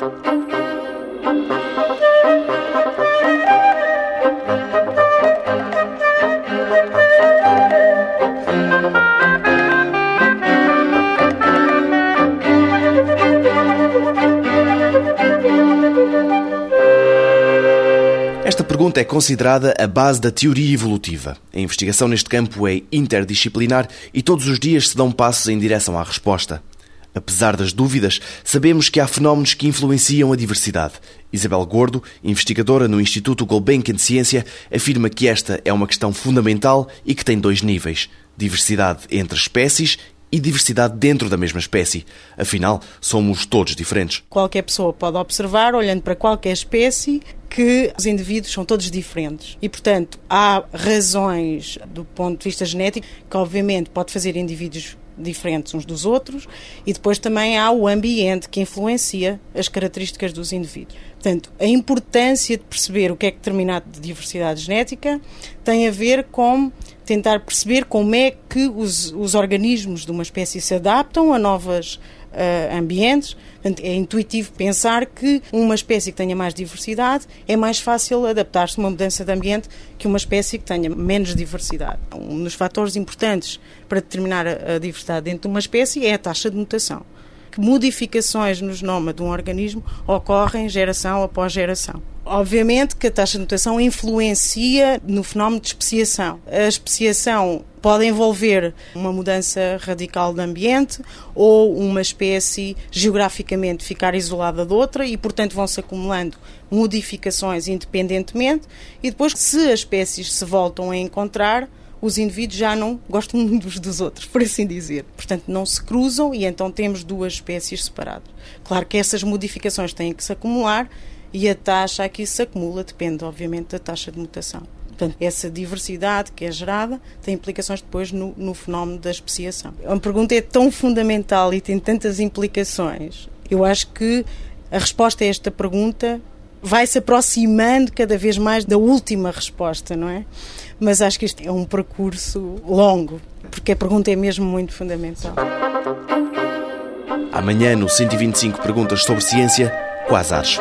Esta pergunta é considerada a base da teoria evolutiva. A investigação neste campo é interdisciplinar e todos os dias se dão passos em direção à resposta. Apesar das dúvidas, sabemos que há fenómenos que influenciam a diversidade. Isabel Gordo, investigadora no Instituto Gulbenkian de Ciência, afirma que esta é uma questão fundamental e que tem dois níveis: diversidade entre espécies e diversidade dentro da mesma espécie. Afinal, somos todos diferentes. Qualquer pessoa pode observar, olhando para qualquer espécie, que os indivíduos são todos diferentes. E, portanto, há razões do ponto de vista genético que, obviamente, pode fazer indivíduos diferentes uns dos outros e depois também há o ambiente que influencia as características dos indivíduos. Portanto, a importância de perceber o que é que determinado de diversidade genética tem a ver com tentar perceber como é que os, os organismos de uma espécie se adaptam a novos uh, ambientes. Portanto, é intuitivo pensar que uma espécie que tenha mais diversidade é mais fácil adaptar-se a uma mudança de ambiente que uma espécie que tenha menos diversidade. Um dos fatores importantes para determinar a diversidade dentro de uma espécie é a taxa de mutação que modificações no genoma de um organismo ocorrem geração após geração. Obviamente que a taxa de mutação influencia no fenómeno de especiação. A especiação pode envolver uma mudança radical de ambiente ou uma espécie geograficamente ficar isolada de outra e, portanto, vão-se acumulando modificações independentemente e depois, se as espécies se voltam a encontrar, os indivíduos já não gostam uns dos outros, por assim dizer. Portanto, não se cruzam e então temos duas espécies separadas. Claro que essas modificações têm que se acumular e a taxa a que isso se acumula depende, obviamente, da taxa de mutação. Portanto, essa diversidade que é gerada tem implicações depois no, no fenómeno da especiação. A pergunta é tão fundamental e tem tantas implicações. Eu acho que a resposta a esta pergunta vai se aproximando cada vez mais da última resposta, não é? Mas acho que isto é um percurso longo, porque a pergunta é mesmo muito fundamental. Amanhã, no 125 Perguntas sobre Ciência, Quasares.